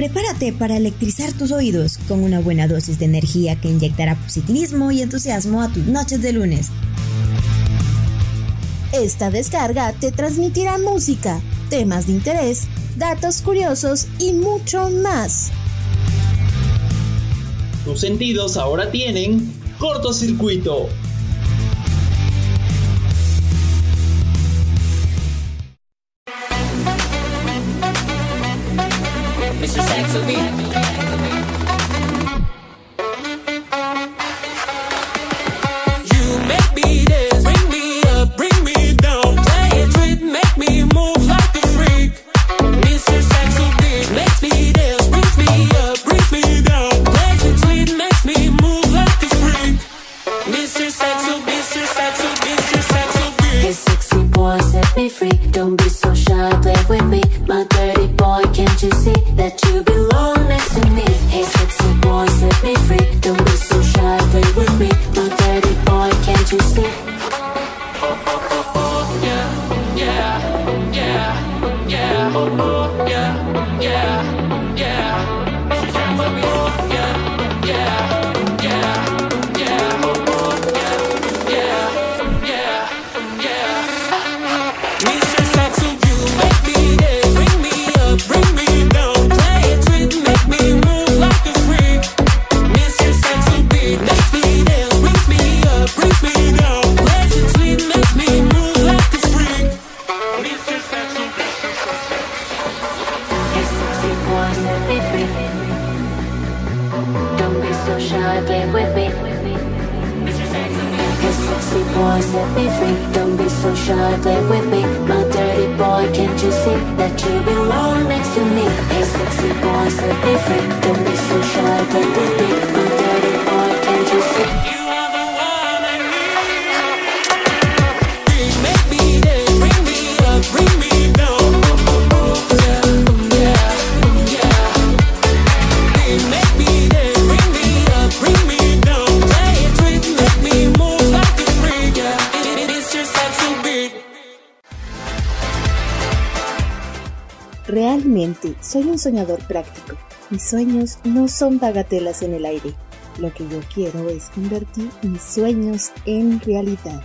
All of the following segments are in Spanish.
Prepárate para electrizar tus oídos con una buena dosis de energía que inyectará positivismo y entusiasmo a tus noches de lunes. Esta descarga te transmitirá música, temas de interés, datos curiosos y mucho más. Tus sentidos ahora tienen cortocircuito. pussy boy, set me free. Don't be so shy, play with me. My dirty boy, can't you see That you belong next to me? Hey sexy boy, set me free. Don't be so shy, play with me. My dirty boy, can't you see? Soy un soñador práctico. Mis sueños no son bagatelas en el aire. Lo que yo quiero es convertir mis sueños en realidad.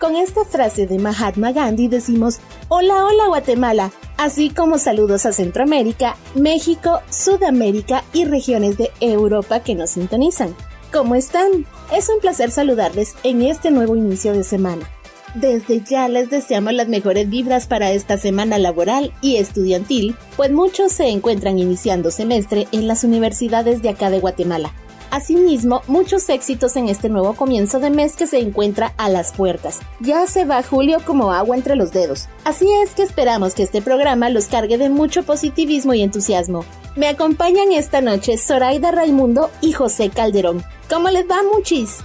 Con esta frase de Mahatma Gandhi decimos, hola, hola Guatemala, así como saludos a Centroamérica, México, Sudamérica y regiones de Europa que nos sintonizan. ¿Cómo están? Es un placer saludarles en este nuevo inicio de semana. Desde ya les deseamos las mejores vibras para esta semana laboral y estudiantil, pues muchos se encuentran iniciando semestre en las universidades de acá de Guatemala. Asimismo, muchos éxitos en este nuevo comienzo de mes que se encuentra a las puertas. Ya se va julio como agua entre los dedos. Así es que esperamos que este programa los cargue de mucho positivismo y entusiasmo. Me acompañan esta noche Zoraida Raimundo y José Calderón. ¿Cómo les va, muchis?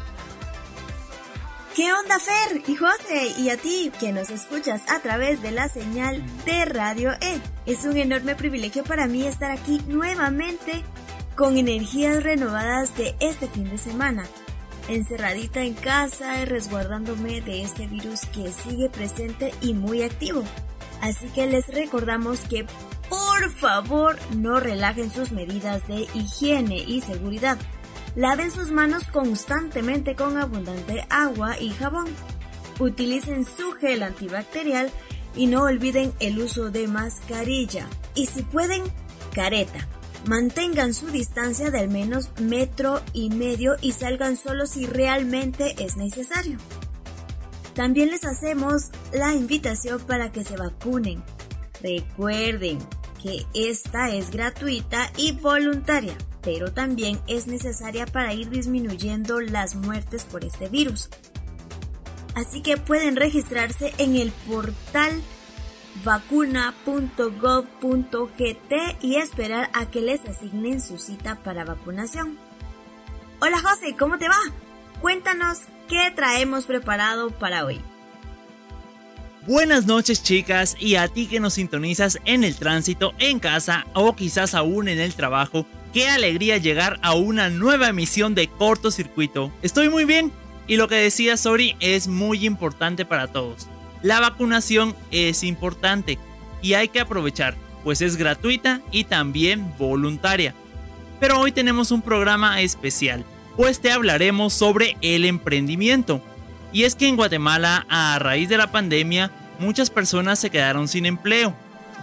¿Qué onda, Fer y José? Y a ti, que nos escuchas a través de la señal de Radio E. Es un enorme privilegio para mí estar aquí nuevamente con energías renovadas de este fin de semana. Encerradita en casa y resguardándome de este virus que sigue presente y muy activo. Así que les recordamos que por favor no relajen sus medidas de higiene y seguridad Laven sus manos constantemente con abundante agua y jabón. Utilicen su gel antibacterial y no olviden el uso de mascarilla. Y si pueden, careta. Mantengan su distancia de al menos metro y medio y salgan solo si realmente es necesario. También les hacemos la invitación para que se vacunen. Recuerden que esta es gratuita y voluntaria pero también es necesaria para ir disminuyendo las muertes por este virus. Así que pueden registrarse en el portal vacuna.gov.gt y esperar a que les asignen su cita para vacunación. Hola José, ¿cómo te va? Cuéntanos qué traemos preparado para hoy. Buenas noches chicas y a ti que nos sintonizas en el tránsito, en casa o quizás aún en el trabajo Qué alegría llegar a una nueva emisión de cortocircuito. Estoy muy bien y lo que decía Sori es muy importante para todos. La vacunación es importante y hay que aprovechar. pues es gratuita y también voluntaria. Pero hoy tenemos un programa especial, pues te hablaremos sobre el emprendimiento. Y es que en Guatemala, a raíz de la pandemia, muchas personas se quedaron sin empleo.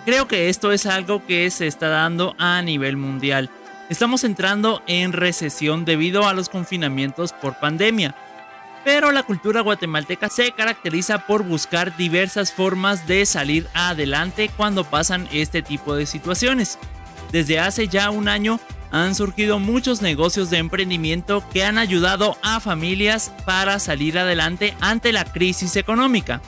Creo que esto es algo que se está dando a nivel mundial. Estamos entrando en recesión debido a los confinamientos por pandemia. Pero la cultura guatemalteca se caracteriza por buscar diversas formas de salir adelante cuando pasan este tipo de situaciones. Desde hace ya un año han surgido muchos negocios de emprendimiento que han ayudado a familias para salir adelante ante la crisis económica.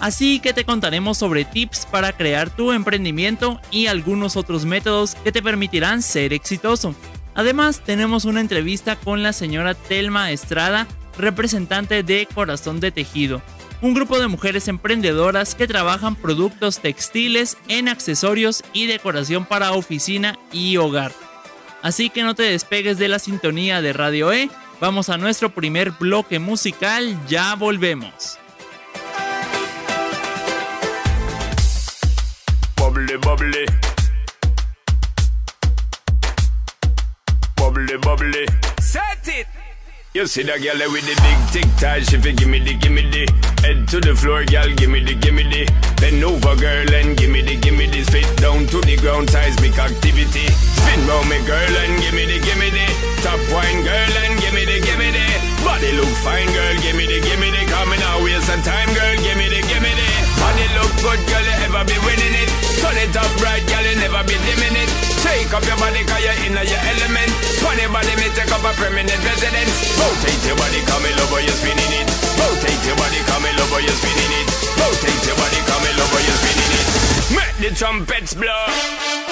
Así que te contaremos sobre tips para crear tu emprendimiento y algunos otros métodos que te permitirán ser exitoso. Además, tenemos una entrevista con la señora Telma Estrada, representante de Corazón de Tejido, un grupo de mujeres emprendedoras que trabajan productos textiles en accesorios y decoración para oficina y hogar. Así que no te despegues de la sintonía de Radio E, vamos a nuestro primer bloque musical, ya volvemos. Bubbly, bubbly. Bubbly, bubbly. Set it! You see that girl with the big tic tac, she fi gimme the gimme the. Head to the floor, girl, gimme the gimme the. Bend over, girl, and gimme the gimme the. Spit down to the ground, seismic activity. Spin round me, girl, and gimme the gimme the. Top wine, girl, and gimme the gimme the. Body look fine, girl, gimme the gimme the. Coming out, waste some time, girl, gimme the gimme the Body look good, girl, you ever be winning it Turn it up right, girl, you never be dimming it Take up your body, cause you're in your element Funny body, me take up a permanent residence Rotate your body, come in over, you're spinning it. Rotate your body, come in over, you're spinning it. Rotate your body, come in over, you're spinning it. Make the trumpets blow.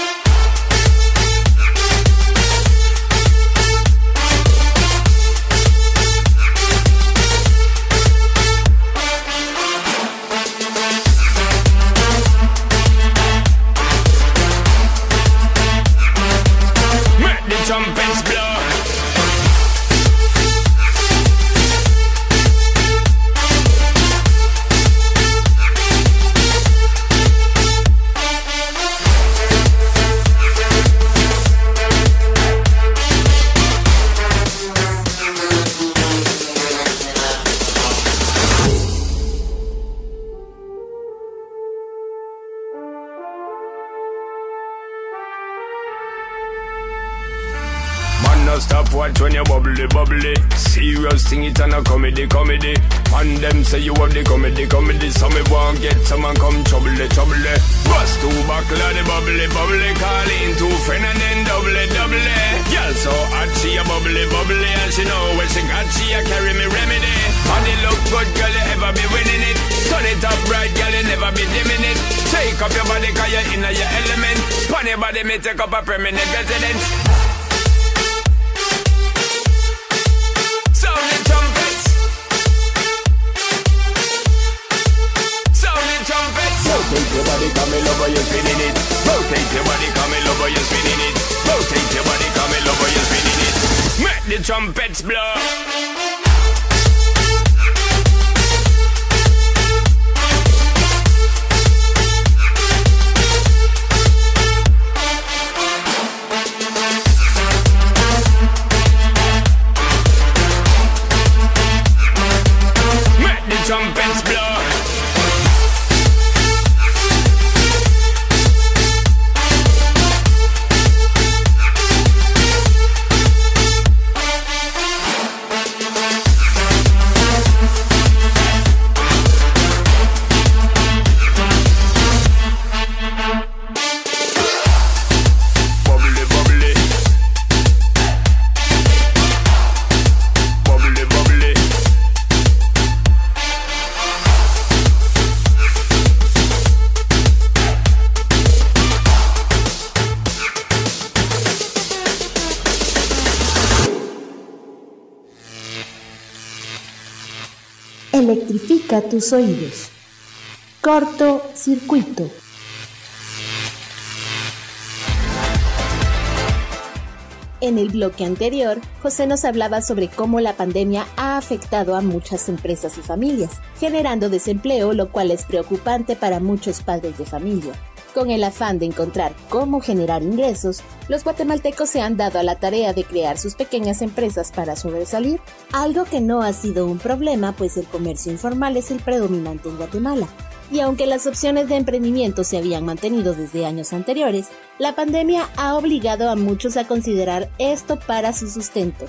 Watch when you bubbly bubbly. Serious thing it and a comedy comedy. And them say you have the comedy comedy. So me want get someone come trouble trouble. Bust two buckle the bubbly bubbly. Call in two friend and then double double. Girl so hot she a bubbly bubbly and she know when she got she a carry me remedy. Body look good girl you ever be winning it. Turn it up right girl you never be dimming it. Take up your body cause you're in your element. Your body me take up a permanent residence. Over, you're spinning it. Rotate your body, come in over, you're spinning it. Rotate your body, come in over, you're spinning it. Make the trumpets blow. Electrifica tus oídos. Corto circuito. En el bloque anterior, José nos hablaba sobre cómo la pandemia ha afectado a muchas empresas y familias, generando desempleo, lo cual es preocupante para muchos padres de familia. Con el afán de encontrar cómo generar ingresos, los guatemaltecos se han dado a la tarea de crear sus pequeñas empresas para sobresalir, algo que no ha sido un problema pues el comercio informal es el predominante en Guatemala. Y aunque las opciones de emprendimiento se habían mantenido desde años anteriores, la pandemia ha obligado a muchos a considerar esto para su sustento.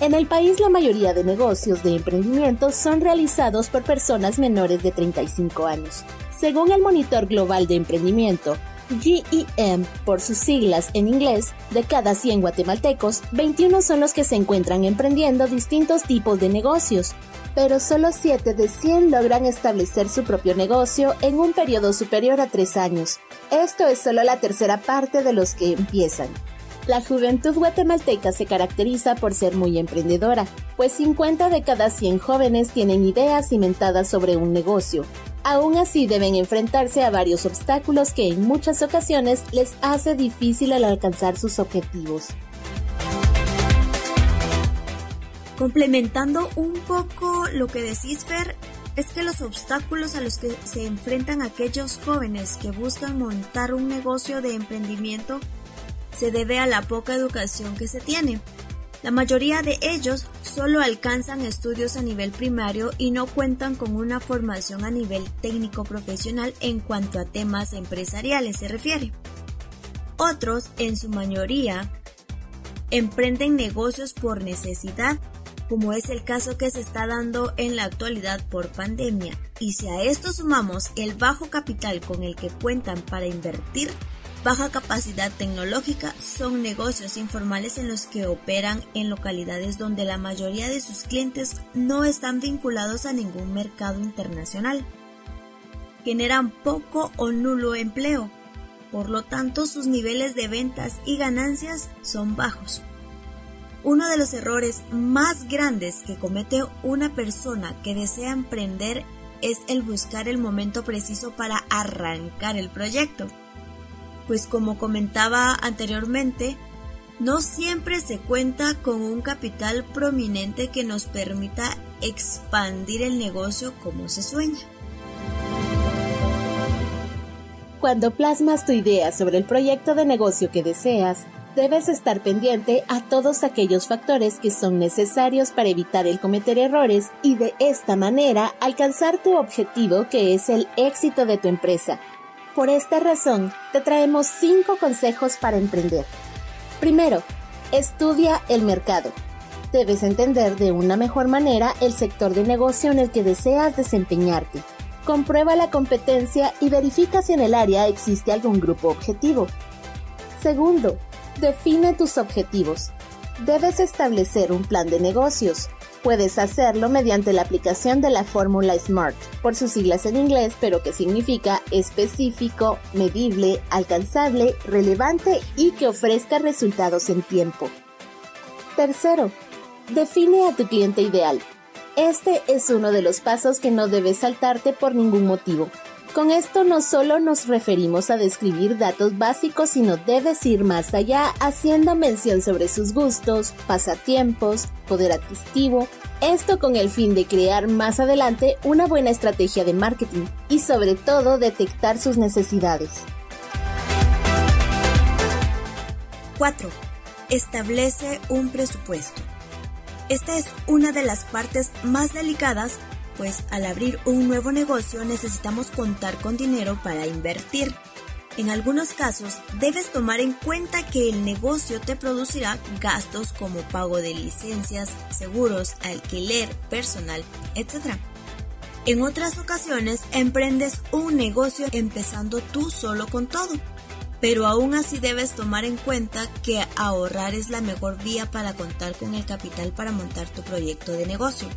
En el país la mayoría de negocios de emprendimiento son realizados por personas menores de 35 años. Según el Monitor Global de Emprendimiento, GEM, por sus siglas en inglés, de cada 100 guatemaltecos, 21 son los que se encuentran emprendiendo distintos tipos de negocios, pero solo 7 de 100 logran establecer su propio negocio en un periodo superior a 3 años. Esto es solo la tercera parte de los que empiezan. La juventud guatemalteca se caracteriza por ser muy emprendedora, pues 50 de cada 100 jóvenes tienen ideas cimentadas sobre un negocio. Aún así deben enfrentarse a varios obstáculos que en muchas ocasiones les hace difícil al alcanzar sus objetivos. Complementando un poco lo que decís, Fer, es que los obstáculos a los que se enfrentan aquellos jóvenes que buscan montar un negocio de emprendimiento se debe a la poca educación que se tiene. La mayoría de ellos solo alcanzan estudios a nivel primario y no cuentan con una formación a nivel técnico profesional en cuanto a temas empresariales se refiere. Otros, en su mayoría, emprenden negocios por necesidad, como es el caso que se está dando en la actualidad por pandemia. Y si a esto sumamos el bajo capital con el que cuentan para invertir, baja capacidad tecnológica son negocios informales en los que operan en localidades donde la mayoría de sus clientes no están vinculados a ningún mercado internacional. Generan poco o nulo empleo, por lo tanto sus niveles de ventas y ganancias son bajos. Uno de los errores más grandes que comete una persona que desea emprender es el buscar el momento preciso para arrancar el proyecto pues como comentaba anteriormente, no siempre se cuenta con un capital prominente que nos permita expandir el negocio como se sueña. Cuando plasmas tu idea sobre el proyecto de negocio que deseas, debes estar pendiente a todos aquellos factores que son necesarios para evitar el cometer errores y de esta manera alcanzar tu objetivo que es el éxito de tu empresa por esta razón, te traemos 5 consejos para emprender. Primero, estudia el mercado. Debes entender de una mejor manera el sector de negocio en el que deseas desempeñarte. Comprueba la competencia y verifica si en el área existe algún grupo objetivo. Segundo, define tus objetivos. Debes establecer un plan de negocios. Puedes hacerlo mediante la aplicación de la fórmula SMART, por sus siglas en inglés, pero que significa específico, medible, alcanzable, relevante y que ofrezca resultados en tiempo. Tercero, define a tu cliente ideal. Este es uno de los pasos que no debes saltarte por ningún motivo. Con esto no solo nos referimos a describir datos básicos, sino debes ir más allá haciendo mención sobre sus gustos, pasatiempos, poder adquisitivo, esto con el fin de crear más adelante una buena estrategia de marketing y sobre todo detectar sus necesidades. 4. Establece un presupuesto. Esta es una de las partes más delicadas pues al abrir un nuevo negocio necesitamos contar con dinero para invertir. En algunos casos debes tomar en cuenta que el negocio te producirá gastos como pago de licencias, seguros, alquiler, personal, etc. En otras ocasiones emprendes un negocio empezando tú solo con todo, pero aún así debes tomar en cuenta que ahorrar es la mejor vía para contar con el capital para montar tu proyecto de negocio.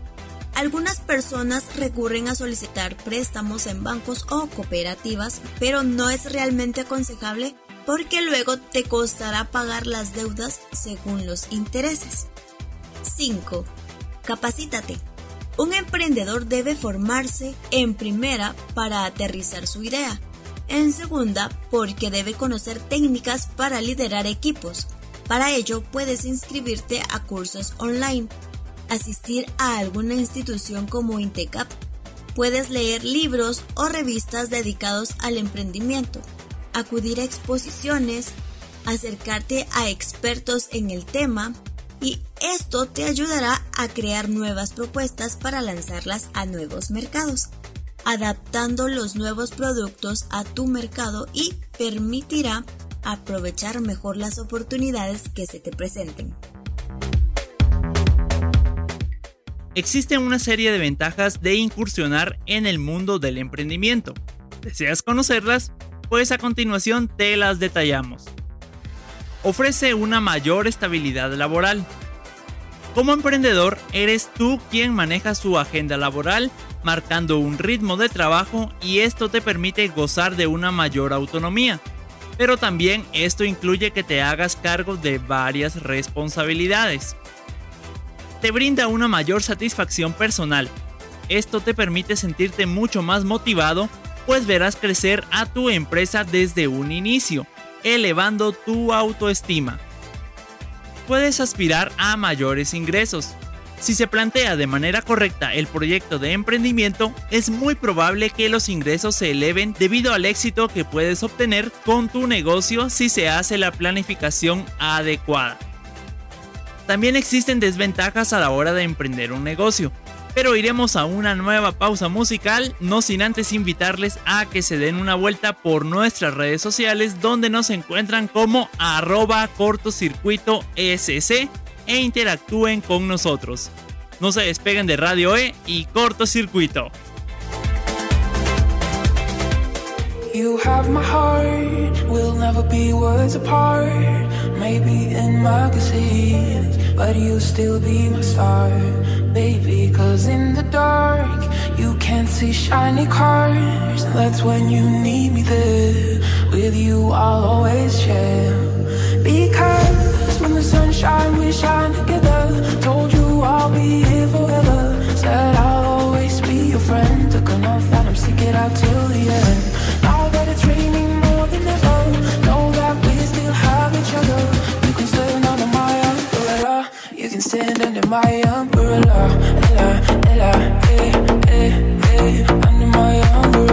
Algunas personas recurren a solicitar préstamos en bancos o cooperativas, pero no es realmente aconsejable porque luego te costará pagar las deudas según los intereses. 5. Capacítate. Un emprendedor debe formarse en primera para aterrizar su idea, en segunda porque debe conocer técnicas para liderar equipos. Para ello puedes inscribirte a cursos online asistir a alguna institución como Intecap. Puedes leer libros o revistas dedicados al emprendimiento. acudir a exposiciones, acercarte a expertos en el tema y esto te ayudará a crear nuevas propuestas para lanzarlas a nuevos mercados, adaptando los nuevos productos a tu mercado y permitirá aprovechar mejor las oportunidades que se te presenten. Existen una serie de ventajas de incursionar en el mundo del emprendimiento. ¿Deseas conocerlas? Pues a continuación te las detallamos. Ofrece una mayor estabilidad laboral. Como emprendedor, eres tú quien maneja su agenda laboral, marcando un ritmo de trabajo y esto te permite gozar de una mayor autonomía. Pero también esto incluye que te hagas cargo de varias responsabilidades. Te brinda una mayor satisfacción personal. Esto te permite sentirte mucho más motivado pues verás crecer a tu empresa desde un inicio, elevando tu autoestima. Puedes aspirar a mayores ingresos. Si se plantea de manera correcta el proyecto de emprendimiento, es muy probable que los ingresos se eleven debido al éxito que puedes obtener con tu negocio si se hace la planificación adecuada. También existen desventajas a la hora de emprender un negocio, pero iremos a una nueva pausa musical, no sin antes invitarles a que se den una vuelta por nuestras redes sociales donde nos encuentran como arroba cortocircuito SC e interactúen con nosotros. No se despeguen de Radio E y cortocircuito. You have my heart, we'll never be words apart. Maybe in magazines, but you'll still be my star, baby. Cause in the dark, you can't see shiny cars. That's when you need me there. With you, I'll always share. Because when the sun shines, we shine together. Told you I'll be here forever. Said I'll always be your friend. Took an oath that I'm sticking out till the end. Umbrella, Ella, Ella, eh, eh, eh, under my umbrella,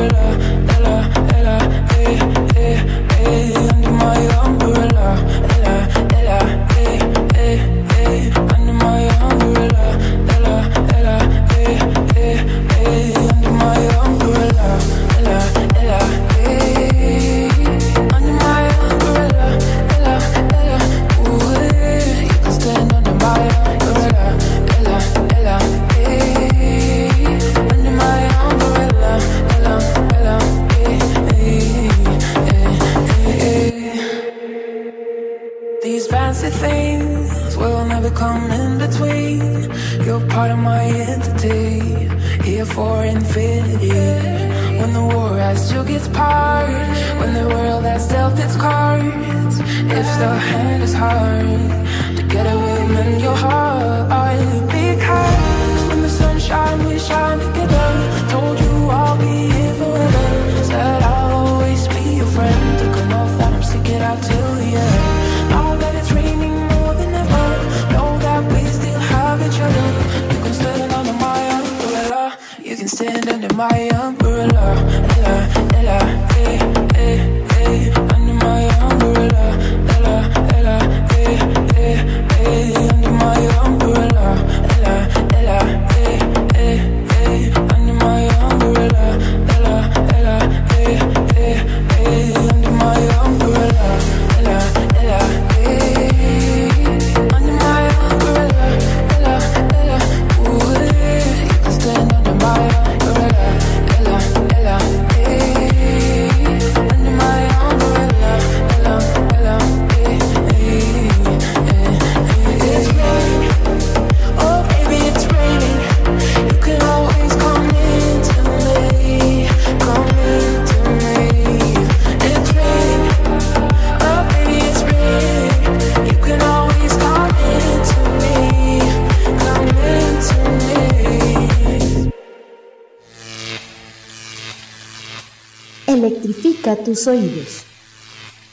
Tus oídos.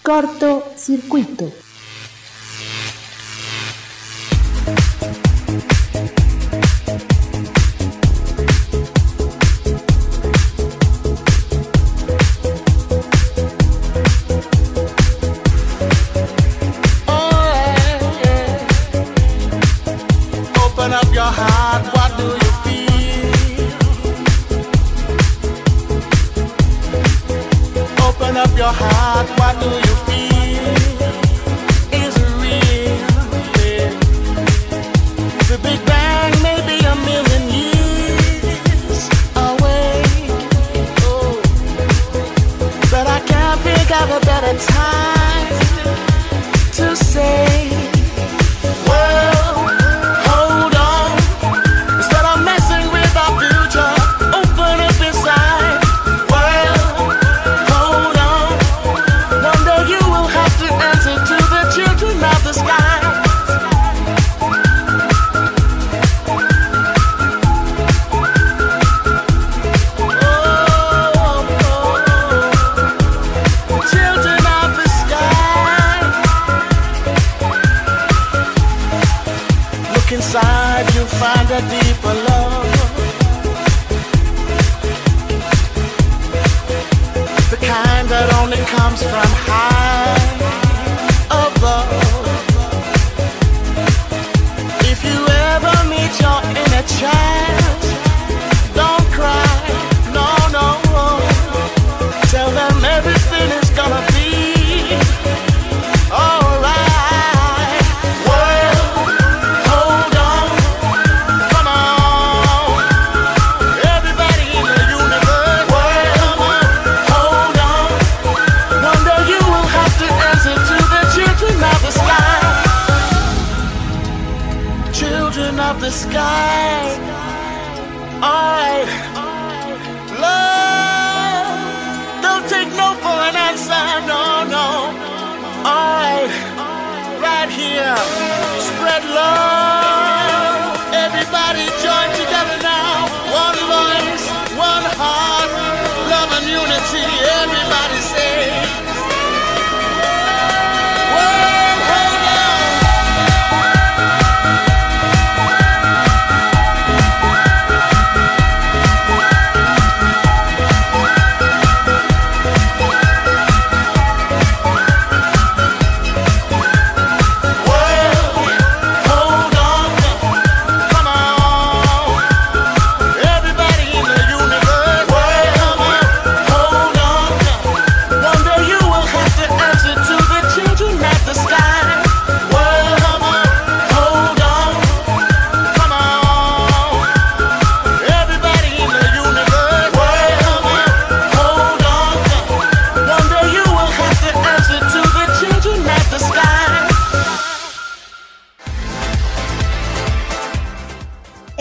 Corto circuito. comes from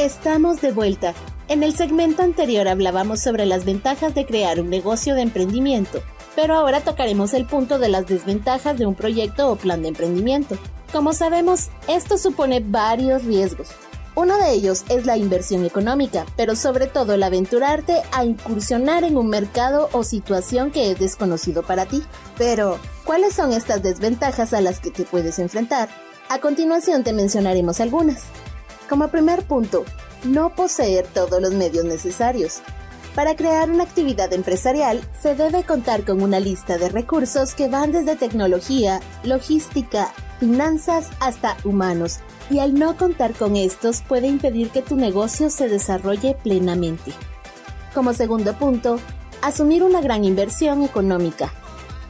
de vuelta. En el segmento anterior hablábamos sobre las ventajas de crear un negocio de emprendimiento, pero ahora tocaremos el punto de las desventajas de un proyecto o plan de emprendimiento. Como sabemos, esto supone varios riesgos. Uno de ellos es la inversión económica, pero sobre todo el aventurarte a incursionar en un mercado o situación que es desconocido para ti. Pero, ¿cuáles son estas desventajas a las que te puedes enfrentar? A continuación te mencionaremos algunas. Como primer punto, no poseer todos los medios necesarios. Para crear una actividad empresarial se debe contar con una lista de recursos que van desde tecnología, logística, finanzas hasta humanos, y al no contar con estos puede impedir que tu negocio se desarrolle plenamente. Como segundo punto, asumir una gran inversión económica.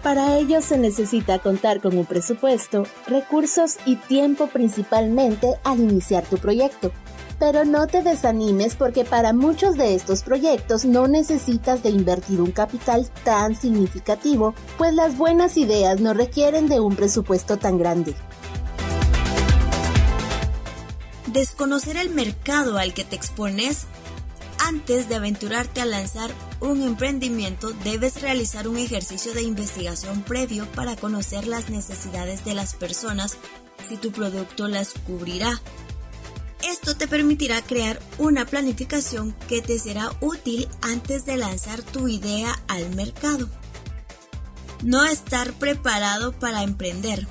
Para ello se necesita contar con un presupuesto, recursos y tiempo principalmente al iniciar tu proyecto. Pero no te desanimes porque para muchos de estos proyectos no necesitas de invertir un capital tan significativo, pues las buenas ideas no requieren de un presupuesto tan grande. Desconocer el mercado al que te expones antes de aventurarte a lanzar un emprendimiento, debes realizar un ejercicio de investigación previo para conocer las necesidades de las personas si tu producto las cubrirá esto te permitirá crear una planificación que te será útil antes de lanzar tu idea al mercado. No estar preparado para emprender.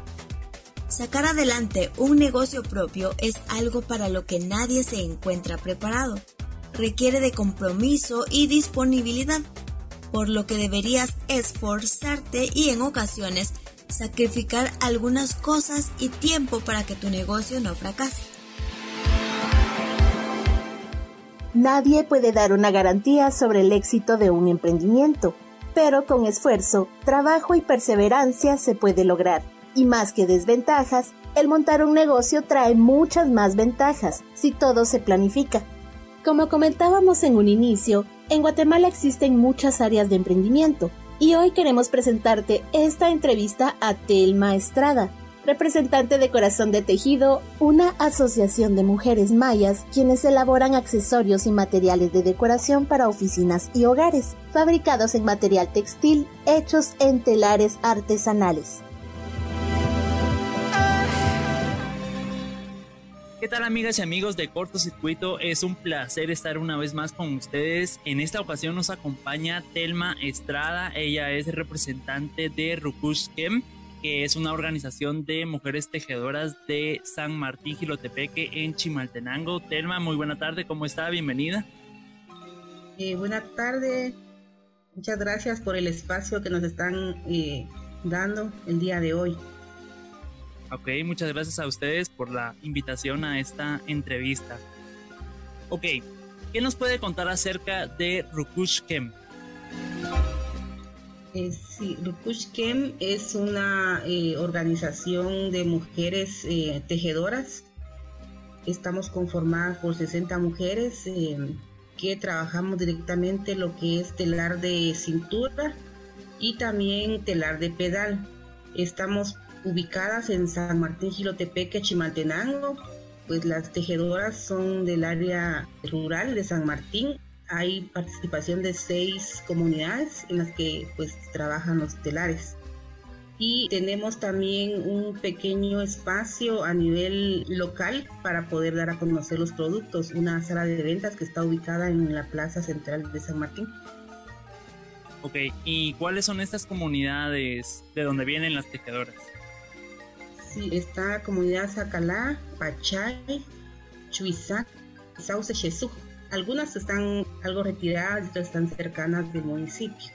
Sacar adelante un negocio propio es algo para lo que nadie se encuentra preparado. Requiere de compromiso y disponibilidad, por lo que deberías esforzarte y en ocasiones sacrificar algunas cosas y tiempo para que tu negocio no fracase. Nadie puede dar una garantía sobre el éxito de un emprendimiento, pero con esfuerzo, trabajo y perseverancia se puede lograr. Y más que desventajas, el montar un negocio trae muchas más ventajas si todo se planifica. Como comentábamos en un inicio, en Guatemala existen muchas áreas de emprendimiento y hoy queremos presentarte esta entrevista a Telma Estrada, representante de Corazón de Tejido, una asociación de mujeres mayas quienes elaboran accesorios y materiales de decoración para oficinas y hogares, fabricados en material textil, hechos en telares artesanales. ¿Qué tal amigas y amigos de Cortocircuito? Es un placer estar una vez más con ustedes. En esta ocasión nos acompaña Telma Estrada. Ella es representante de Rukush Kem, que es una organización de mujeres tejedoras de San Martín Gilotepeque en Chimaltenango. Telma, muy buena tarde, ¿cómo está? Bienvenida. Eh, buena tarde, muchas gracias por el espacio que nos están eh, dando el día de hoy. Ok, muchas gracias a ustedes por la invitación a esta entrevista. Ok, ¿qué nos puede contar acerca de Rukush Kem? Eh, sí, Rukush Kem es una eh, organización de mujeres eh, tejedoras. Estamos conformadas por 60 mujeres que trabajamos directamente lo que es telar de cintura y también telar de pedal. Estamos ubicadas en San Martín Gilotepeque, Chimaltenango. Pues las tejedoras son del área rural de San Martín. Hay participación de seis comunidades en las que pues trabajan los telares. Y tenemos también un pequeño espacio a nivel local para poder dar a conocer los productos. Una sala de ventas que está ubicada en la plaza central de San Martín. Ok, ¿y cuáles son estas comunidades de donde vienen las tejedoras? Sí, está comunidad Sacalá, Pachay, Chuizac, Sauce Jesús. Algunas están algo retiradas otras están cercanas del municipio.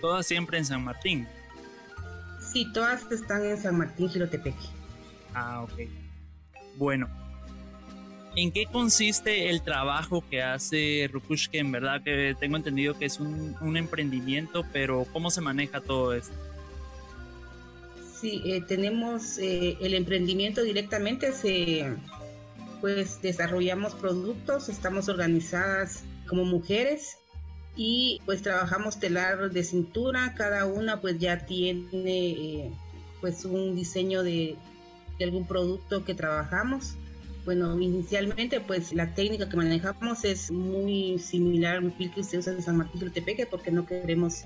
¿Todas siempre en San Martín? Sí, todas están en San Martín, Girotepeque. Ah, ok. Bueno, ¿en qué consiste el trabajo que hace Rukushke? En verdad que tengo entendido que es un, un emprendimiento, pero ¿cómo se maneja todo esto? Sí, eh, tenemos eh, el emprendimiento directamente, se, pues desarrollamos productos, estamos organizadas como mujeres y pues trabajamos telar de cintura, cada una pues ya tiene eh, pues un diseño de, algún producto que trabajamos. Bueno, inicialmente pues la técnica que manejamos es muy similar al que se usa en San Martín del Tepeque porque no queremos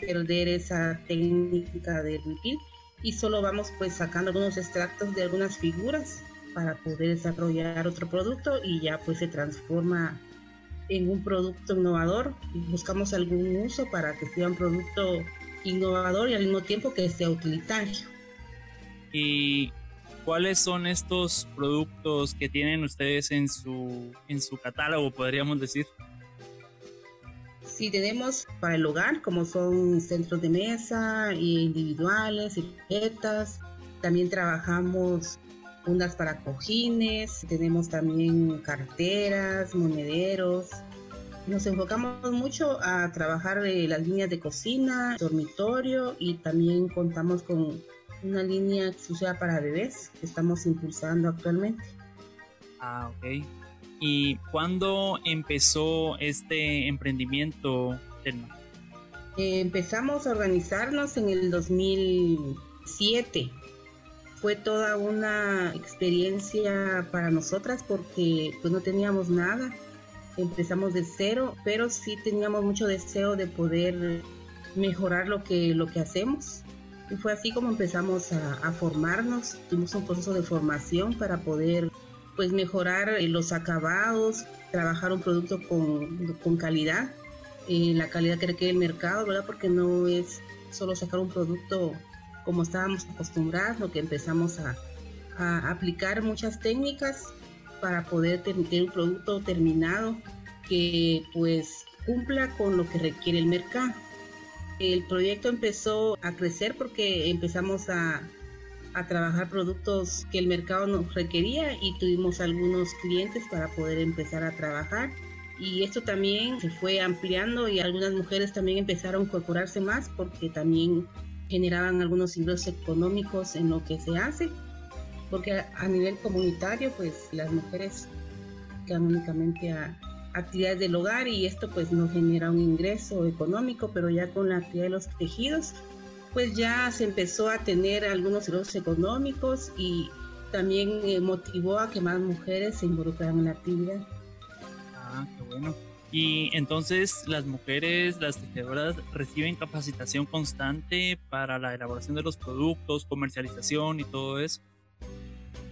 perder esa técnica del ripil y solo vamos pues sacando algunos extractos de algunas figuras para poder desarrollar otro producto y ya pues se transforma en un producto innovador. Buscamos algún uso para que sea un producto innovador y al mismo tiempo que sea utilitario. ¿Y cuáles son estos productos que tienen ustedes en su, en su catálogo, podríamos decir? Sí, tenemos para el hogar, como son centros de mesa individuales, etiquetas. También trabajamos fundas para cojines, tenemos también carteras, monederos. Nos enfocamos mucho a trabajar las líneas de cocina, dormitorio y también contamos con una línea usa para bebés que estamos impulsando actualmente. Ah, ok. ¿Y cuándo empezó este emprendimiento, empezamos a organizarnos en el 2007. Fue toda una experiencia para nosotras porque pues no teníamos nada. Empezamos de cero, pero sí teníamos mucho deseo de poder mejorar lo que, lo que hacemos. Y fue así como empezamos a formarnos. Tuvimos un proceso de formación para poder pues mejorar eh, los acabados, trabajar un producto con, calidad, eh, la calidad que requiere el mercado, ¿verdad? Porque no es solo sacar un producto como estábamos acostumbrados, lo que empezamos a, aplicar muchas técnicas para poder tener un producto terminado que pues cumpla con lo que requiere el mercado. El proyecto empezó a crecer porque empezamos a, a trabajar productos que el mercado nos requería y tuvimos algunos clientes para poder empezar a trabajar. y esto también se fue ampliando y algunas mujeres también empezaron a incorporarse más porque también generaban algunos ingresos económicos en lo que se hace, porque a, nivel comunitario pues las mujeres quedan únicamente a actividades del hogar y esto pues no genera un ingreso económico, pero ya con la actividad de los tejidos pues ya se empezó a tener algunos ingresos económicos y también eh, motivó a que más mujeres se involucraran en la actividad. Ah, qué bueno. Y entonces las mujeres, las tejedoras, reciben capacitación constante para la elaboración de los productos, comercialización y todo eso.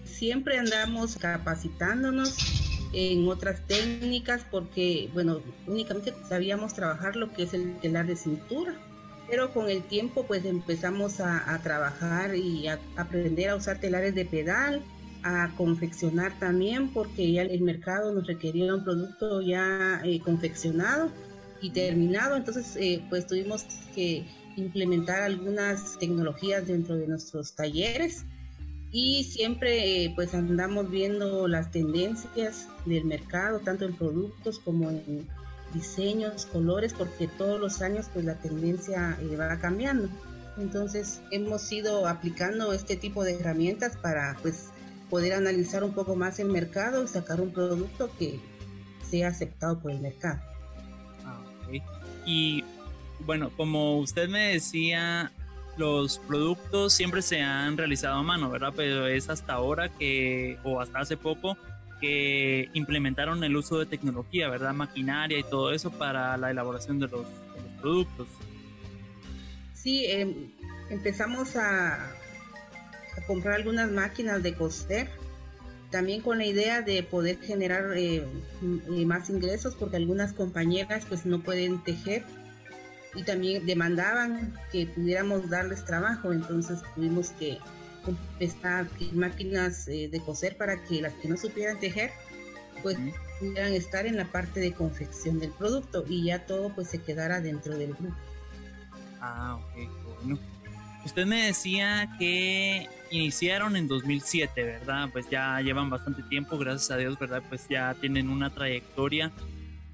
Siempre andamos capacitándonos en otras técnicas porque, bueno, únicamente sabíamos trabajar lo que es el telar de cintura, pero con el tiempo pues empezamos a, trabajar y a aprender a usar telares de pedal, a confeccionar también porque ya el mercado nos requería un producto ya eh, confeccionado y terminado, entonces eh, pues tuvimos que implementar algunas tecnologías dentro de nuestros talleres y siempre eh, pues andamos viendo las tendencias del mercado, tanto en productos como en diseños, colores, porque todos los años pues la tendencia va cambiando. Entonces hemos ido aplicando este tipo de herramientas para pues poder analizar un poco más el mercado y sacar un producto que sea aceptado por el mercado. Ah, y bueno, como usted me decía, los productos siempre se han realizado a mano, ¿verdad? Pero es hasta ahora que, o hasta hace poco, que implementaron el uso de tecnología, ¿verdad? Maquinaria y todo eso para la elaboración de los, productos. Sí, em, empezamos a, comprar algunas máquinas de coser, también con la idea de poder generar eh, más ingresos porque algunas compañeras pues no pueden tejer y también demandaban que pudiéramos darles trabajo, entonces tuvimos que empezar máquinas eh, de coser para que las que no supieran tejer pues pudieran estar en la parte de confección del producto y ya todo pues se quedara dentro del grupo. Ah, ok, bueno. Usted me decía que iniciaron en 2007, ¿verdad? Pues ya llevan bastante tiempo, gracias a Dios, ¿verdad? Pues ya tienen una trayectoria.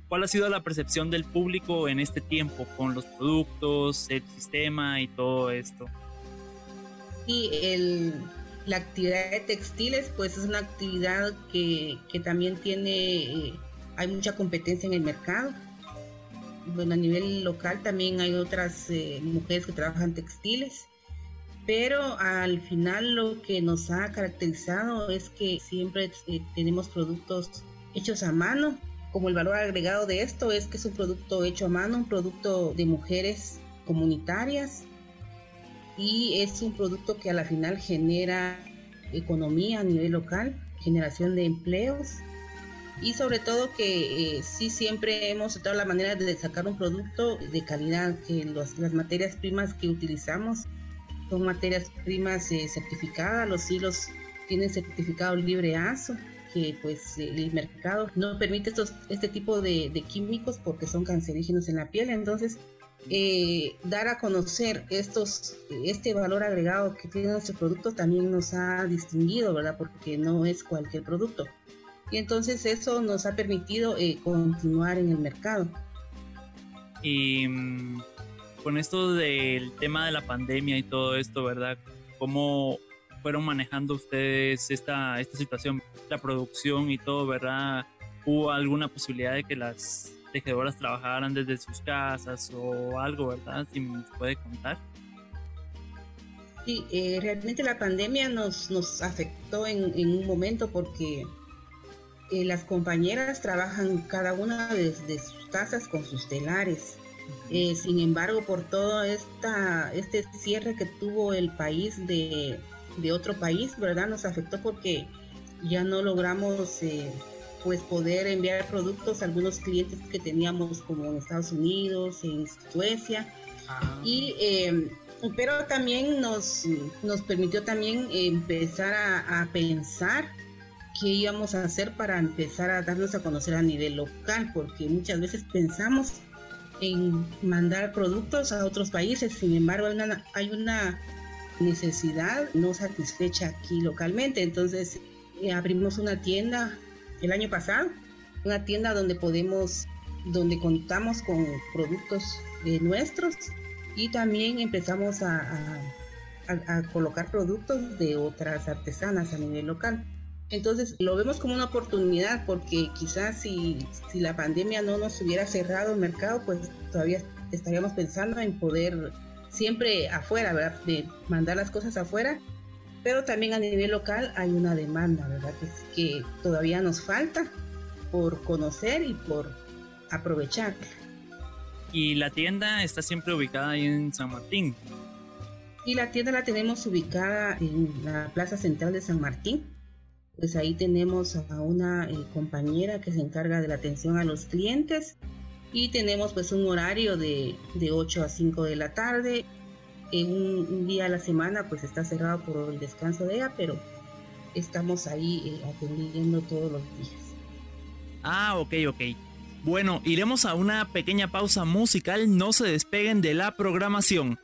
¿Cuál ha sido la percepción del público en este tiempo con los productos, el sistema y todo esto? Sí, el, la actividad de textiles pues es una actividad que, que también tiene, eh, hay mucha competencia en el mercado. Bueno, a nivel local también hay otras eh, mujeres que trabajan textiles pero al final lo que nos ha caracterizado es que siempre eh, tenemos productos hechos a mano. Como el valor agregado de esto es que es un producto hecho a mano, un producto de mujeres comunitarias y es un producto que a la final genera economía a nivel local, generación de empleos y sobre todo que eh, sí siempre hemos tratado la manera de sacar un producto de calidad, que las materias primas que utilizamos son materias primas eh, certificadas, los hilos tienen certificado libre ASO, que pues el mercado no permite estos, este tipo de, químicos porque son cancerígenos en la piel, entonces eh, dar a conocer estos, este valor agregado que tiene nuestro producto también nos ha distinguido, ¿verdad? Porque no es cualquier producto. Y entonces eso nos ha permitido eh, continuar en el mercado. Y mm, con esto del tema de la pandemia y todo esto, ¿verdad? ¿Cómo fueron manejando ustedes esta, esta situación, la producción y todo, ¿verdad? ¿Hubo alguna posibilidad de que las tejedoras trabajaran desde sus casas o algo, ¿verdad? Si me puede contar. Sí, eh, realmente la pandemia nos, nos afectó en, en un momento porque eh, las compañeras trabajan cada una desde sus casas con sus telares eh, sin embargo, por todo esta, este cierre que tuvo el país de, otro país, ¿verdad? Nos afectó porque ya no logramos eh, pues poder enviar productos a algunos clientes que teníamos como en Estados Unidos, en Suecia. Ah. Y, em, pero también nos, nos permitió también empezar a, a pensar qué íbamos a hacer para empezar a darnos a conocer a nivel local, porque muchas veces pensamos en mandar productos a otros países. Sin embargo, hay una, necesidad no satisfecha aquí localmente. Entonces, eh, abrimos una tienda el año pasado una tienda donde podemos, donde contamos con productos nuestros y también empezamos a, a, colocar productos de otras artesanas a nivel local. Entonces lo vemos como una oportunidad porque quizás si, si la pandemia no nos hubiera cerrado el mercado, pues todavía estaríamos pensando en poder siempre afuera, ¿verdad? De mandar las cosas afuera, pero también a nivel local hay una demanda, ¿verdad? Que, que todavía nos falta por conocer y por aprovechar. Y la tienda está siempre ubicada ahí en San Martín. Y la tienda la tenemos ubicada en la Plaza Central de San Martín. Pues ahí tenemos a una eh, compañera que se encarga de la atención a los clientes y tenemos pues un horario de, de 8 a 5 de la tarde. En un, día a la semana pues está cerrado por el descanso de ella, pero estamos ahí eh, atendiendo todos los días. Ah, ok, ok. Bueno, iremos a una pequeña pausa musical, no se despeguen de la programación.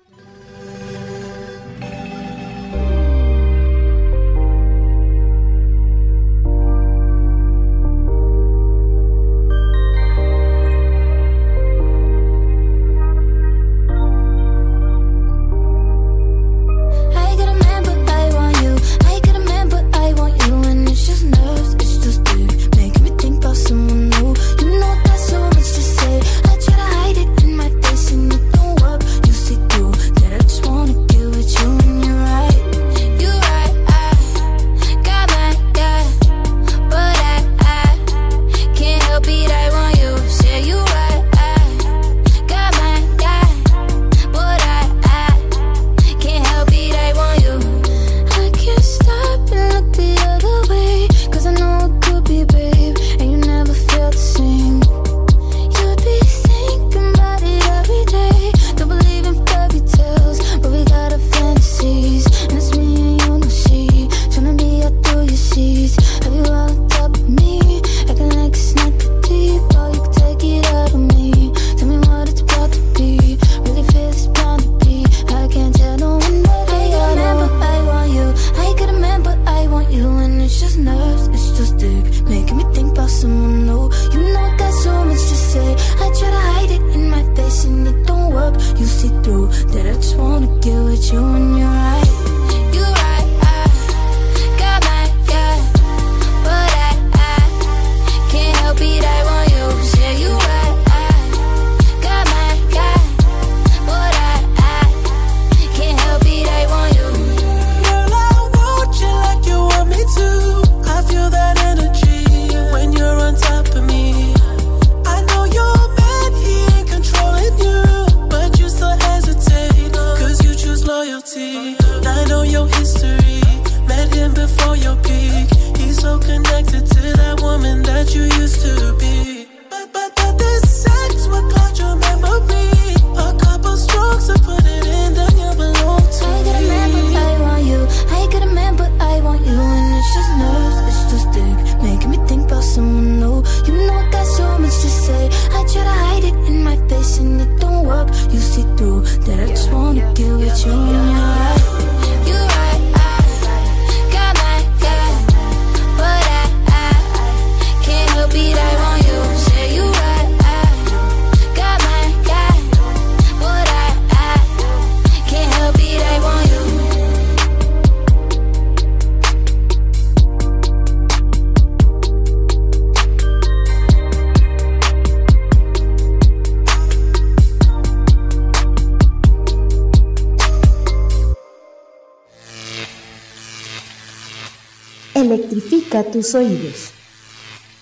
Tus oídos.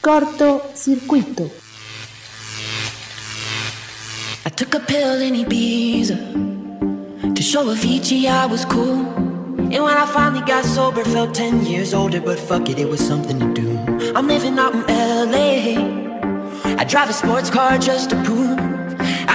Corto circuito. I took a pill in Ibiza to show Avicii I was cool. And when I finally got sober, felt 10 years older, but fuck it, it was something to do. I'm living out in LA. I drive a sports car just to prove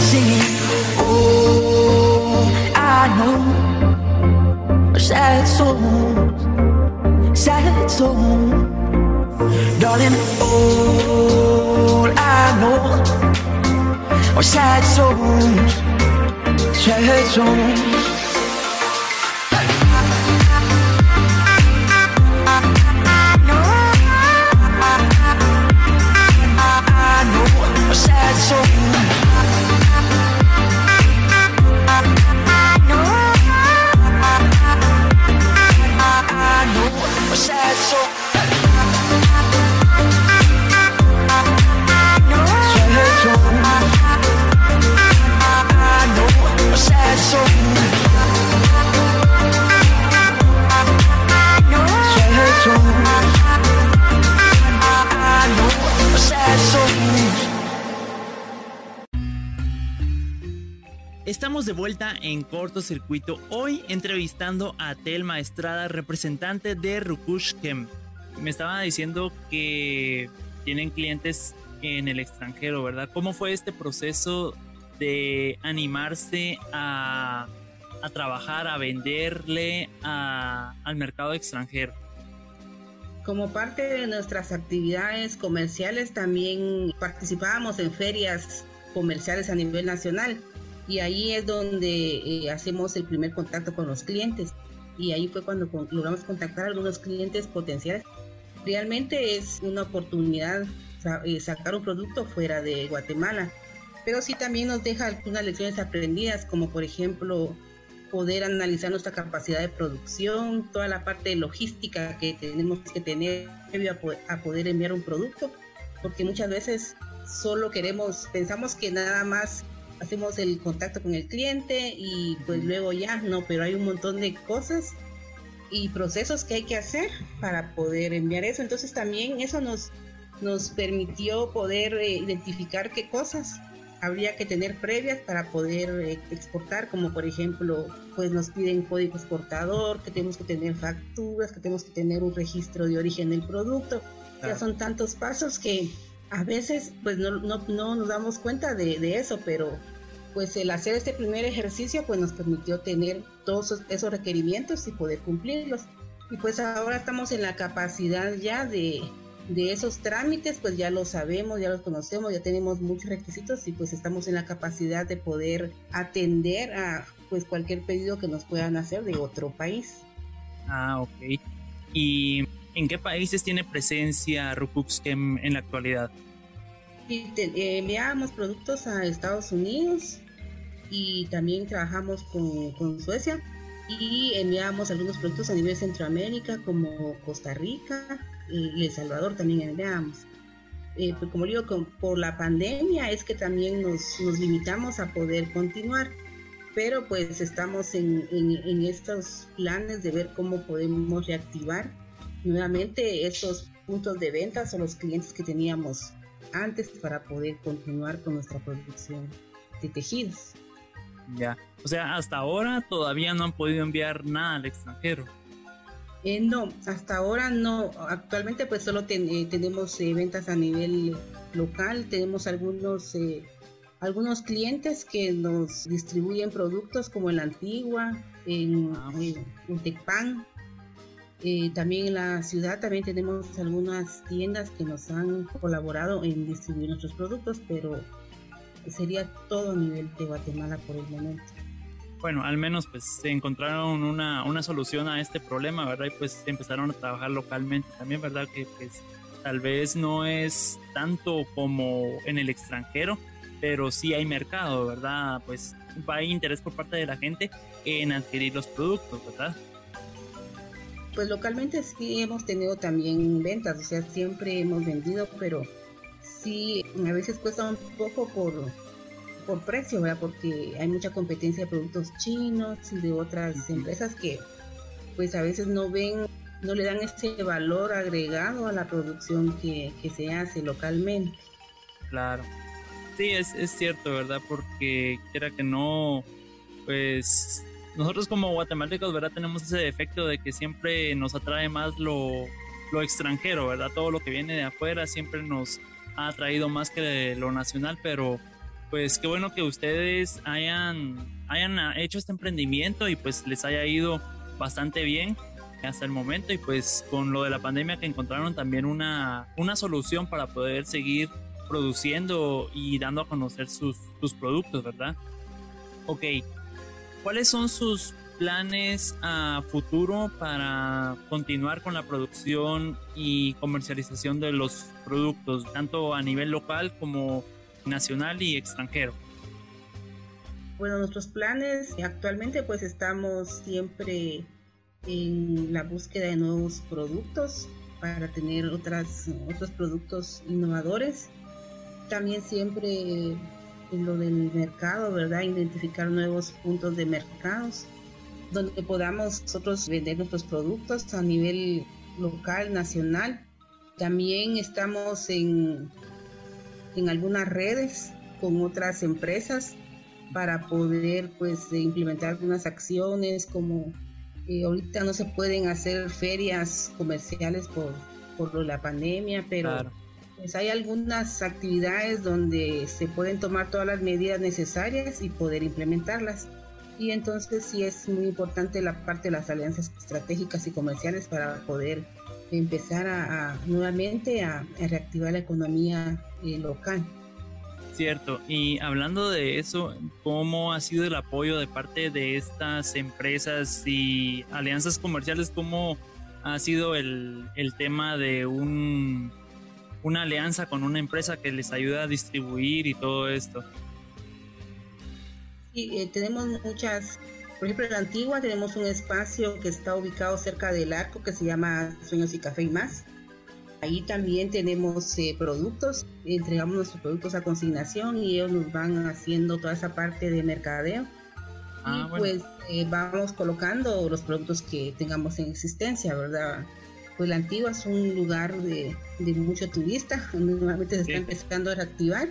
singing. Oh, I know. Sad souls Sad souls Darling, all I know Are sad souls Sad souls vuelta en cortocircuito, hoy entrevistando a Telma Estrada, representante de Rukush Kem. Me estaba diciendo que tienen clientes en el extranjero, ¿verdad? ¿Cómo fue este proceso de animarse a, trabajar, a venderle al mercado extranjero? Como parte de nuestras actividades comerciales también participábamos en ferias comerciales a nivel nacional y ahí es donde eh, hacemos el primer contacto con los clientes y ahí fue cuando logramos contactar a algunos clientes potenciales. Realmente es una oportunidad eh, sacar un producto fuera de Guatemala, pero sí también nos deja algunas lecciones aprendidas, como por ejemplo poder analizar nuestra capacidad de producción, toda la parte logística que tenemos que tener a poder enviar un producto, porque muchas veces solo queremos, pensamos que nada más hacemos el contacto con el cliente y pues luego ya, no, pero hay un montón de cosas y procesos que hay que hacer para poder enviar eso. Entonces también eso nos, nos permitió poder eh, identificar qué cosas habría que tener previas para poder eh, exportar, como por ejemplo, pues nos piden código exportador, que tenemos que tener facturas, que tenemos que tener un registro de origen del producto. Ya son tantos pasos que a veces pues no, no, no nos damos cuenta de, de, eso, pero pues el hacer este primer ejercicio pues nos permitió tener todos esos requerimientos y poder cumplirlos. Y pues ahora estamos en la capacidad ya de, de esos trámites, pues ya lo sabemos, ya los conocemos, ya tenemos muchos requisitos y pues estamos en la capacidad de poder atender a pues cualquier pedido que nos puedan hacer de otro país. Ah, ok. ¿Y en qué países tiene presencia Rupux en la actualidad? Eh, enviábamos productos a Estados Unidos y también trabajamos con, Suecia y enviábamos algunos productos a nivel Centroamérica como Costa Rica y El Salvador también enviábamos. Eh, pues como digo, por la pandemia es que también nos, limitamos a poder continuar, pero pues estamos en, en, estos planes de ver cómo podemos reactivar nuevamente esos puntos de ventas o los clientes que teníamos antes para poder continuar con nuestra producción de tejidos. Ya, o sea, hasta ahora todavía no han podido enviar nada al extranjero. Eh, no, hasta ahora no. Actualmente pues solo eh, tenemos eh, ventas a nivel local, tenemos algunos algunos clientes que nos distribuyen productos como en la Antigua, en, ah. en, Tecpan. También en la ciudad también tenemos algunas tiendas que nos han colaborado en distribuir nuestros productos, pero sería todo nivel de Guatemala por el momento bueno, al menos pues se encontraron una, una solución a este problema, ¿verdad? Y pues empezaron a trabajar localmente también, ¿verdad? Que pues tal vez no es tanto como en el extranjero, pero sí hay mercado, ¿verdad? Pues hay interés por parte de la gente en adquirir los productos, ¿verdad? Pues localmente sí hemos tenido también ventas, o sea, siempre hemos vendido, pero sí a veces cuesta un poco por por precio, ¿verdad? Porque hay mucha competencia de productos chinos y de otras empresas que pues a veces no ven, no le dan ese valor agregado a la producción que, se hace localmente. Claro. Sí, es, es cierto, ¿verdad? Porque quiera que no, pues nosotros como guatemaltecos, ¿verdad? Tenemos ese defecto de que siempre nos atrae más lo, lo extranjero, ¿verdad? Todo lo que viene de afuera siempre nos ha atraído más que lo nacional, pero pues qué bueno que ustedes hayan, hayan hecho este emprendimiento y pues les haya ido bastante bien hasta el momento y pues con lo de la pandemia que encontraron también una, una solución para poder seguir produciendo y dando a conocer sus, sus productos, ¿verdad? Ok, ¿cuáles son sus planes a futuro para continuar con la producción y comercialización de los productos, tanto a nivel local como nacional y extranjero? Bueno, nuestros planes actualmente pues estamos siempre en la búsqueda de nuevos productos para tener otras, otros productos innovadores. También siempre en lo del mercado, ¿verdad? Identificar nuevos puntos de mercados donde podamos nosotros vender nuestros productos a nivel local, nacional. También estamos en en algunas redes con otras empresas para poder pues implementar algunas acciones como eh, ahorita no se pueden hacer ferias comerciales por, por la pandemia, pero pues hay algunas actividades donde se pueden tomar todas las medidas necesarias y poder implementarlas. Y entonces sí es muy importante la parte de las alianzas estratégicas y comerciales para poder empezar a, nuevamente a, reactivar la economía eh, local. Cierto, y hablando de eso, ¿cómo ha sido el apoyo de parte de estas empresas y alianzas comerciales? ¿Cómo ha sido el, el tema de un, una alianza con una empresa que les ayuda a distribuir y todo esto? Sí, eh, tenemos muchas por ejemplo, en la antigua tenemos un espacio que está ubicado cerca del arco que se llama Sueños y Café y más. Ahí también tenemos eh, productos, entregamos nuestros productos a consignación y ellos nos van haciendo toda esa parte de mercadeo. Ah, y pues eh, vamos colocando los productos que tengamos en existencia, ¿verdad? Pues la antigua es un lugar de, mucho turista, donde normalmente se está empezando a reactivar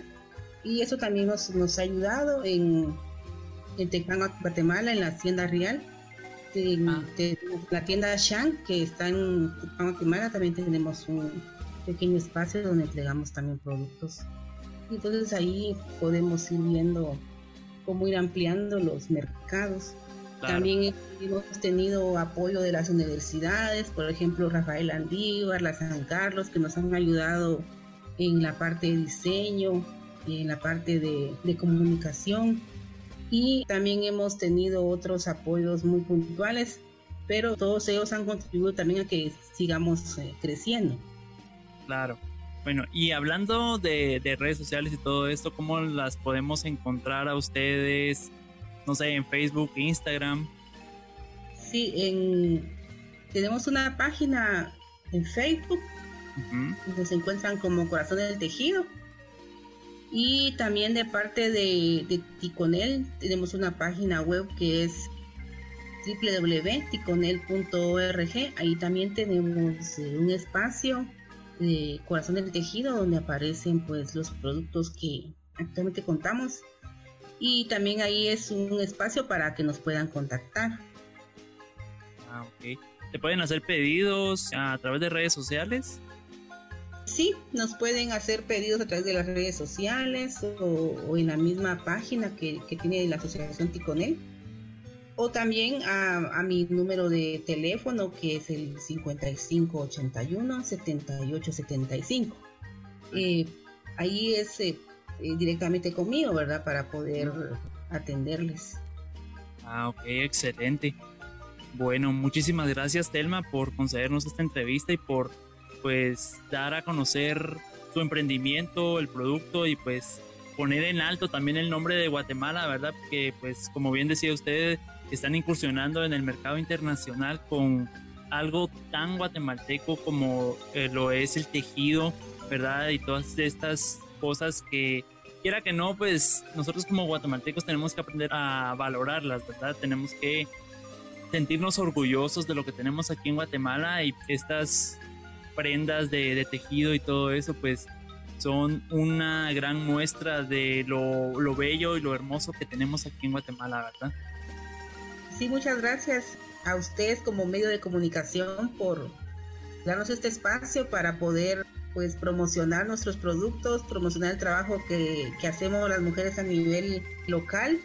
y eso también nos, nos ha ayudado en en Tecpan, Guatemala, en la tienda Real. En, ah. la tienda Shang, que está en Tecpan, Guatemala, también tenemos un pequeño espacio donde entregamos también productos. Entonces ahí podemos ir viendo cómo ir ampliando los mercados. También hemos tenido apoyo de las universidades, por ejemplo, Rafael Andívar, la San Carlos, que nos han ayudado en la parte de diseño, en la parte de, de comunicación y también hemos tenido otros apoyos muy puntuales, pero todos ellos han contribuido también a que sigamos eh, creciendo. Claro. Bueno, y hablando de, redes sociales y todo esto, ¿cómo las podemos encontrar a ustedes? No sé, en Facebook, Instagram. Sí, en, tenemos una página en Facebook, donde se encuentran como Corazón del Tejido y también de parte de, Ticonel tenemos una página web que es www.ticonel.org. Ahí también tenemos eh, un espacio de Corazón del Tejido, donde aparecen pues los productos que actualmente contamos. Y también ahí es un espacio para que nos puedan contactar. Ah, ok. ¿Te pueden hacer pedidos a través de redes sociales? Sí, nos pueden hacer pedidos a través de las redes sociales o, en la misma página que, tiene la Asociación Ticonel. O también a, mi número de teléfono que es el 5581-7875. Eh, ahí es eh, eh, directamente conmigo, ¿verdad? Para poder atenderles. Ah, ok, excelente. Bueno, muchísimas gracias Telma por concedernos esta entrevista y por pues dar a conocer su emprendimiento, el producto y pues poner en alto también el nombre de Guatemala, ¿verdad? Que pues como bien decía usted, están incursionando en el mercado internacional con algo tan guatemalteco como eh, lo es el tejido, ¿verdad? Y todas estas cosas que quiera que no, pues nosotros como guatemaltecos tenemos que aprender a valorarlas, ¿verdad? Tenemos que sentirnos orgullosos de lo que tenemos aquí en Guatemala y estas prendas de, tejido y todo eso, pues son una gran muestra de lo, lo, bello y lo hermoso que tenemos aquí en Guatemala, ¿verdad? Sí, muchas gracias a ustedes como medio de comunicación por darnos este espacio para poder pues promocionar nuestros productos, promocionar el trabajo que, que hacemos las mujeres a nivel local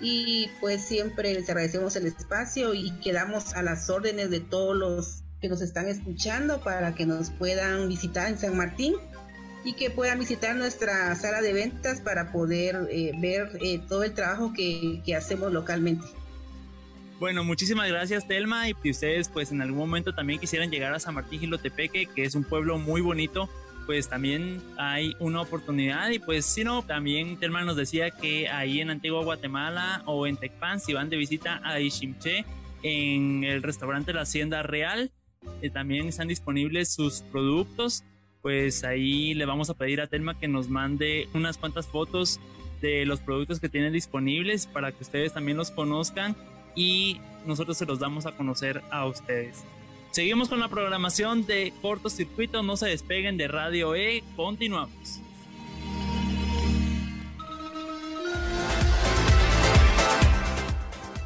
y pues siempre les agradecemos el espacio y quedamos a las órdenes de todos los que nos están escuchando para que nos puedan visitar en San Martín y que puedan visitar nuestra sala de ventas para poder eh, ver eh, todo el trabajo que, que, hacemos localmente. Bueno, muchísimas gracias Telma y si ustedes pues en algún momento también quisieran llegar a San Martín Gilotepeque, que es un pueblo muy bonito, pues también hay una oportunidad. Y pues si no, también Telma nos decía que ahí en Antigua Guatemala o en Tecpan, si van de visita a Ishimche, en el restaurante La Hacienda Real, eh, también están disponibles sus productos, pues ahí le vamos a pedir a Telma que nos mande unas cuantas fotos de los productos que tienen disponibles para que ustedes también los conozcan y nosotros se los damos a conocer a ustedes. Seguimos con la programación de cortocircuito, no se despeguen de Radio E, continuamos.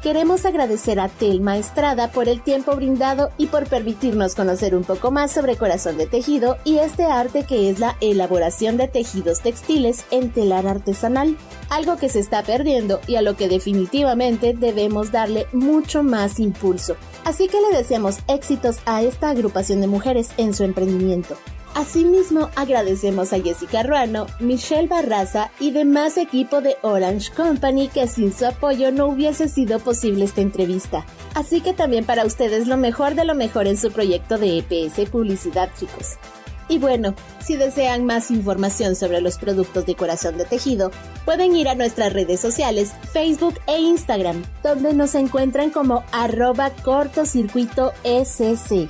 Queremos agradecer a Telma Estrada por el tiempo brindado y por permitirnos conocer un poco más sobre Corazón de Tejido y este arte que es la elaboración de tejidos textiles en telar artesanal, algo que se está perdiendo y a lo que definitivamente debemos darle mucho más impulso. Así que le deseamos éxitos a esta agrupación de mujeres en su emprendimiento. Asimismo, agradecemos a Jessica Ruano, Michelle Barraza y demás equipo de Orange Company que sin su apoyo no hubiese sido posible esta entrevista. Así que también para ustedes lo mejor de lo mejor en su proyecto de EPS Publicidad, chicos. Y bueno, si desean más información sobre los productos de corazón de tejido, pueden ir a nuestras redes sociales, Facebook e Instagram, donde nos encuentran como arroba cortocircuito SC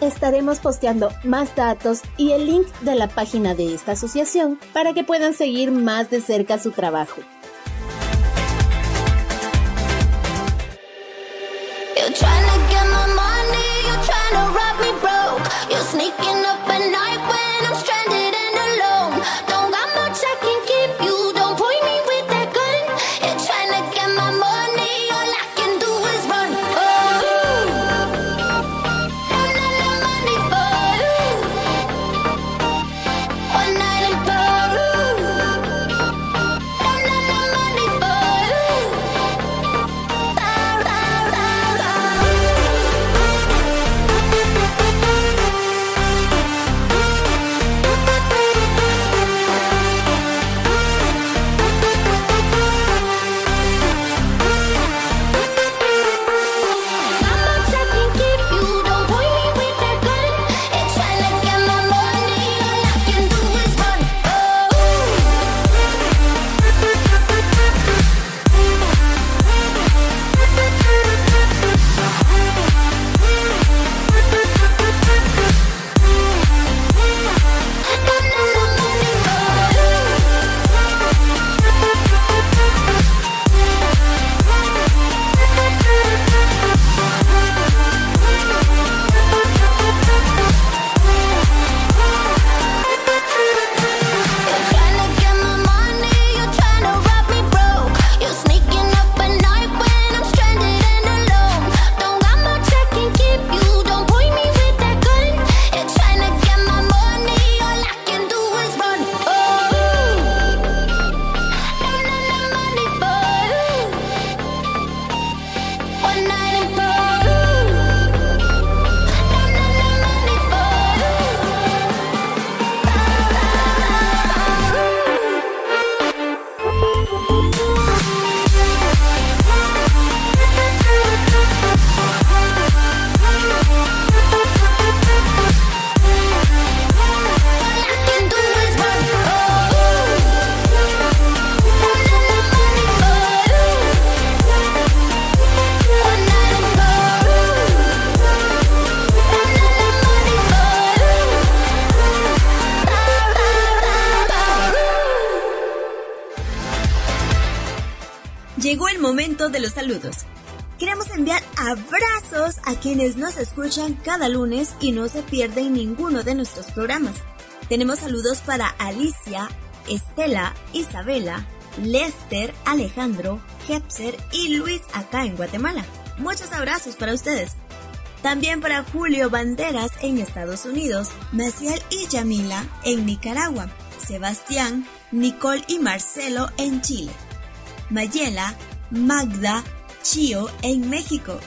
Estaremos posteando más datos y el link de la página de esta asociación para que puedan seguir más de cerca su trabajo. Los saludos. Queremos enviar abrazos a quienes nos escuchan cada lunes y no se pierden ninguno de nuestros programas. Tenemos saludos para Alicia, Estela, Isabela, Lester, Alejandro, Hepser y Luis acá en Guatemala. Muchos abrazos para ustedes. También para Julio Banderas en Estados Unidos, Maciel y Yamila en Nicaragua, Sebastián, Nicole y Marcelo en Chile, Mayela, Magda, Chio en México.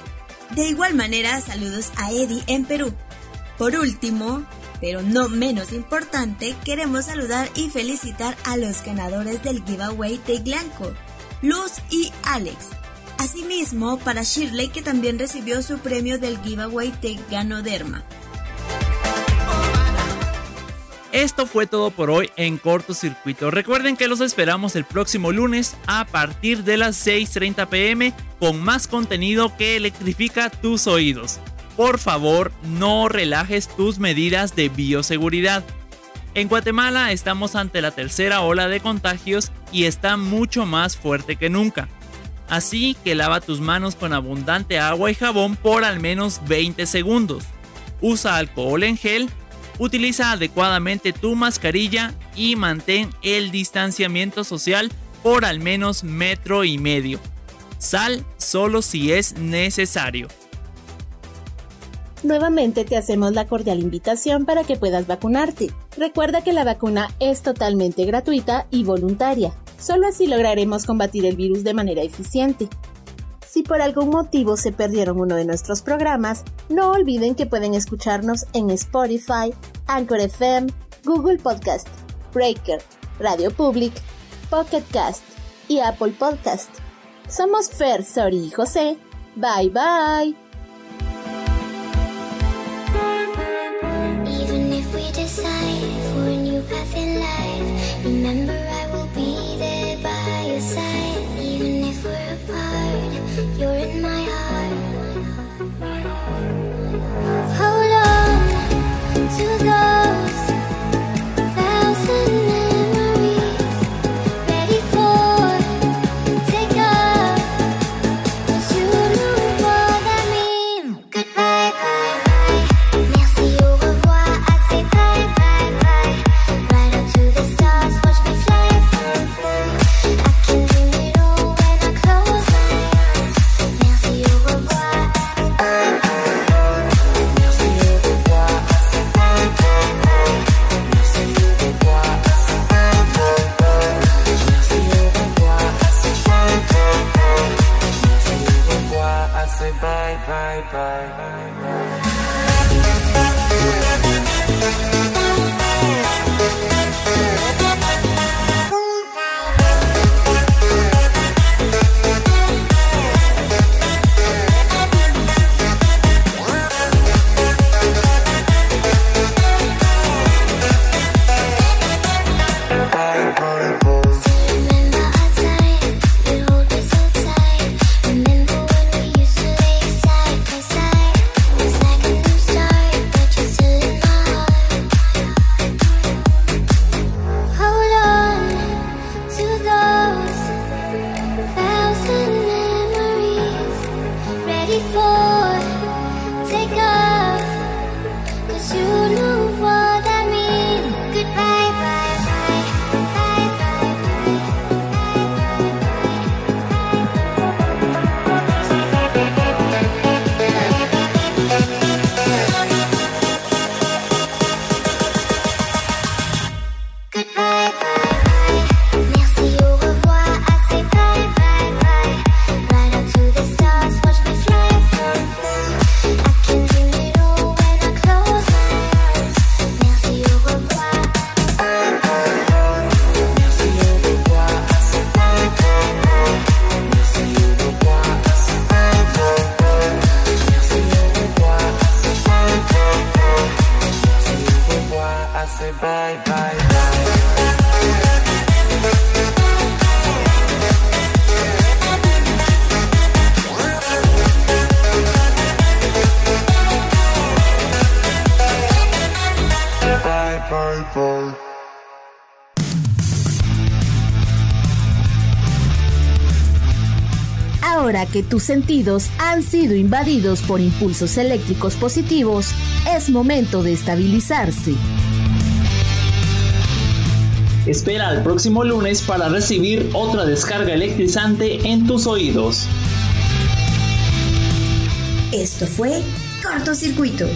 De igual manera, saludos a Eddie en Perú. Por último, pero no menos importante, queremos saludar y felicitar a los ganadores del giveaway de Glanco, Luz y Alex. Asimismo, para Shirley que también recibió su premio del giveaway de Ganoderma. Esto fue todo por hoy en cortocircuito. Recuerden que los esperamos el próximo lunes a partir de las 6.30 pm con más contenido que electrifica tus oídos. Por favor, no relajes tus medidas de bioseguridad. En Guatemala estamos ante la tercera ola de contagios y está mucho más fuerte que nunca. Así que lava tus manos con abundante agua y jabón por al menos 20 segundos. Usa alcohol en gel Utiliza adecuadamente tu mascarilla y mantén el distanciamiento social por al menos metro y medio. Sal solo si es necesario. Nuevamente te hacemos la cordial invitación para que puedas vacunarte. Recuerda que la vacuna es totalmente gratuita y voluntaria. Solo así lograremos combatir el virus de manera eficiente. Si por algún motivo se perdieron uno de nuestros programas, no olviden que pueden escucharnos en Spotify, Anchor FM, Google Podcast, Breaker, Radio Public, Pocket Cast y Apple Podcast. Somos Fer, Sori y José. Bye bye. to go goodbye. Que tus sentidos han sido invadidos por impulsos eléctricos positivos, es momento de estabilizarse. Espera al próximo lunes para recibir otra descarga electrizante en tus oídos. Esto fue Cortocircuito